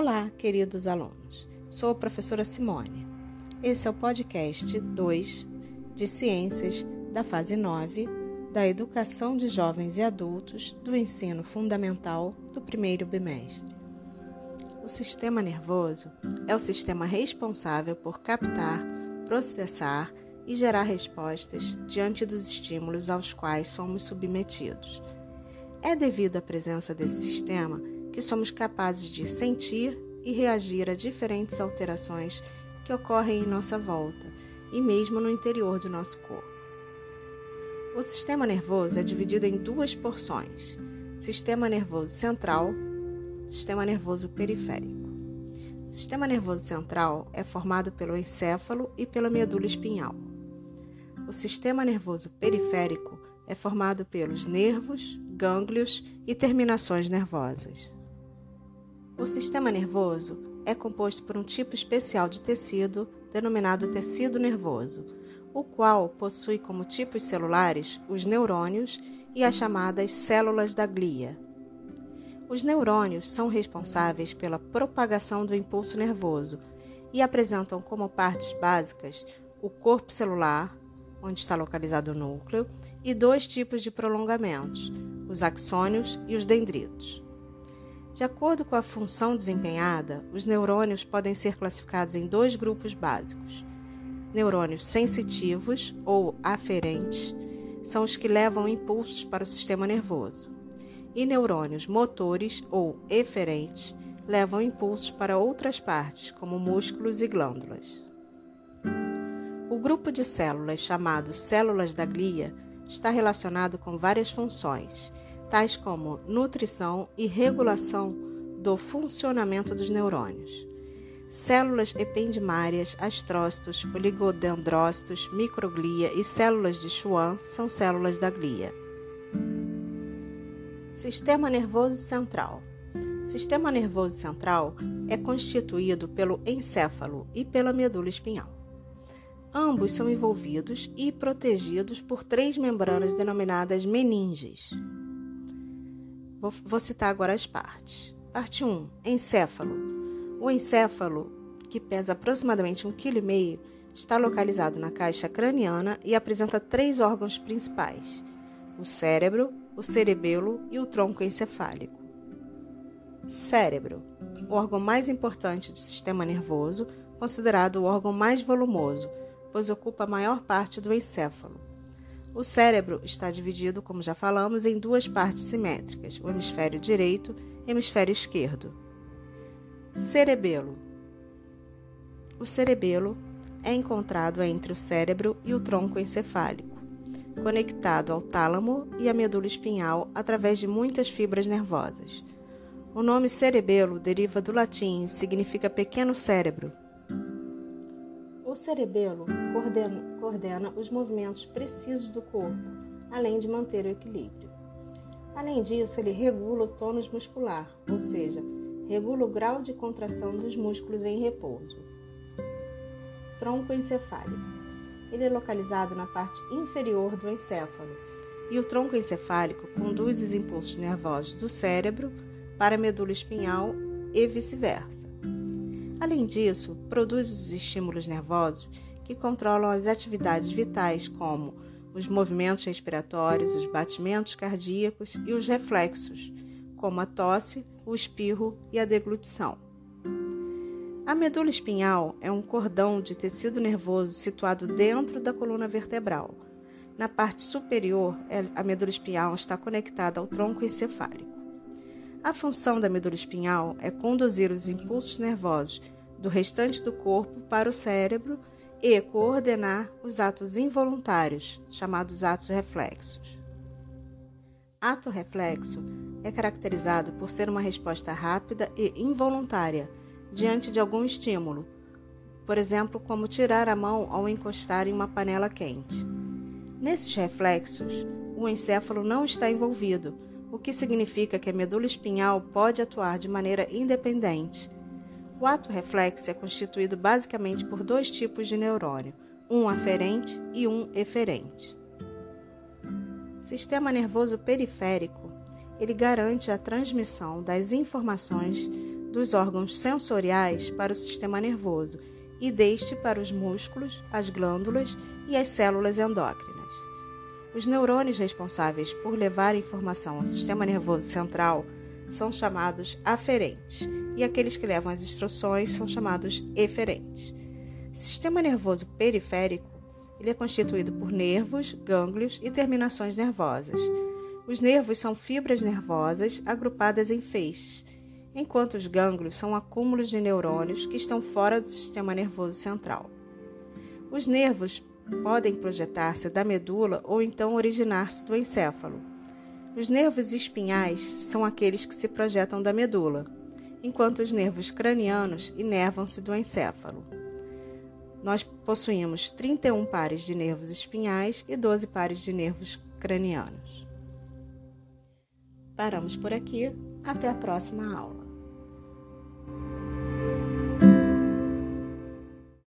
Olá, queridos alunos. Sou a professora Simone. Esse é o podcast 2 de Ciências da fase 9 da Educação de Jovens e Adultos do Ensino Fundamental do primeiro bimestre. O sistema nervoso é o sistema responsável por captar, processar e gerar respostas diante dos estímulos aos quais somos submetidos. É devido à presença desse sistema somos capazes de sentir e reagir a diferentes alterações que ocorrem em nossa volta e mesmo no interior do nosso corpo. O sistema nervoso é dividido em duas porções: sistema nervoso central, sistema nervoso periférico. O sistema nervoso central é formado pelo encéfalo e pela medula espinhal. O sistema nervoso periférico é formado pelos nervos, gânglios e terminações nervosas. O sistema nervoso é composto por um tipo especial de tecido denominado tecido nervoso, o qual possui como tipos celulares os neurônios e as chamadas células da glia. Os neurônios são responsáveis pela propagação do impulso nervoso e apresentam como partes básicas o corpo celular, onde está localizado o núcleo, e dois tipos de prolongamentos, os axônios e os dendritos. De acordo com a função desempenhada, os neurônios podem ser classificados em dois grupos básicos. Neurônios sensitivos ou aferentes são os que levam impulsos para o sistema nervoso, e neurônios motores ou eferentes levam impulsos para outras partes, como músculos e glândulas. O grupo de células chamado células da glia está relacionado com várias funções tais como nutrição e regulação do funcionamento dos neurônios. Células ependimárias, astrócitos, oligodendrócitos, microglia e células de Schwann são células da glia. Sistema nervoso central. Sistema nervoso central é constituído pelo encéfalo e pela medula espinhal. Ambos são envolvidos e protegidos por três membranas denominadas meninges. Vou, vou citar agora as partes. Parte 1. Encéfalo. O encéfalo, que pesa aproximadamente 1,5 kg, está localizado na caixa craniana e apresenta três órgãos principais: o cérebro, o cerebelo e o tronco encefálico. Cérebro, o órgão mais importante do sistema nervoso, considerado o órgão mais volumoso, pois ocupa a maior parte do encéfalo. O cérebro está dividido, como já falamos, em duas partes simétricas: o hemisfério direito e o hemisfério esquerdo. Cerebelo. O cerebelo é encontrado entre o cérebro e o tronco encefálico, conectado ao tálamo e à medula espinhal através de muitas fibras nervosas. O nome cerebelo deriva do latim e significa pequeno cérebro, o cerebelo coordena, coordena os movimentos precisos do corpo, além de manter o equilíbrio. Além disso, ele regula o tônus muscular, ou seja, regula o grau de contração dos músculos em repouso. Tronco encefálico. Ele é localizado na parte inferior do encéfalo, e o tronco encefálico conduz os impulsos nervosos do cérebro para a medula espinhal e vice-versa. Além disso, produz os estímulos nervosos que controlam as atividades vitais, como os movimentos respiratórios, os batimentos cardíacos e os reflexos, como a tosse, o espirro e a deglutição. A medula espinhal é um cordão de tecido nervoso situado dentro da coluna vertebral. Na parte superior, é, a medula espinhal está conectada ao tronco encefálico. A função da medula espinhal é conduzir os impulsos nervosos do restante do corpo para o cérebro e coordenar os atos involuntários, chamados atos reflexos. Ato reflexo é caracterizado por ser uma resposta rápida e involuntária diante de algum estímulo, por exemplo, como tirar a mão ao encostar em uma panela quente. Nesses reflexos, o encéfalo não está envolvido o que significa que a medula espinhal pode atuar de maneira independente. O ato reflexo é constituído basicamente por dois tipos de neurônio, um aferente e um eferente. Sistema nervoso periférico. Ele garante a transmissão das informações dos órgãos sensoriais para o sistema nervoso e deste para os músculos, as glândulas e as células endócrinas. Os neurônios responsáveis por levar informação ao sistema nervoso central são chamados aferentes e aqueles que levam as instruções são chamados eferentes. Sistema nervoso periférico ele é constituído por nervos, gânglios e terminações nervosas. Os nervos são fibras nervosas agrupadas em feixes, enquanto os gânglios são acúmulos de neurônios que estão fora do sistema nervoso central. Os nervos podem projetar-se da medula ou então originar-se do encéfalo. Os nervos espinhais são aqueles que se projetam da medula, enquanto os nervos cranianos inervam-se do encéfalo. Nós possuímos 31 pares de nervos espinhais e 12 pares de nervos cranianos. Paramos por aqui. Até a próxima aula.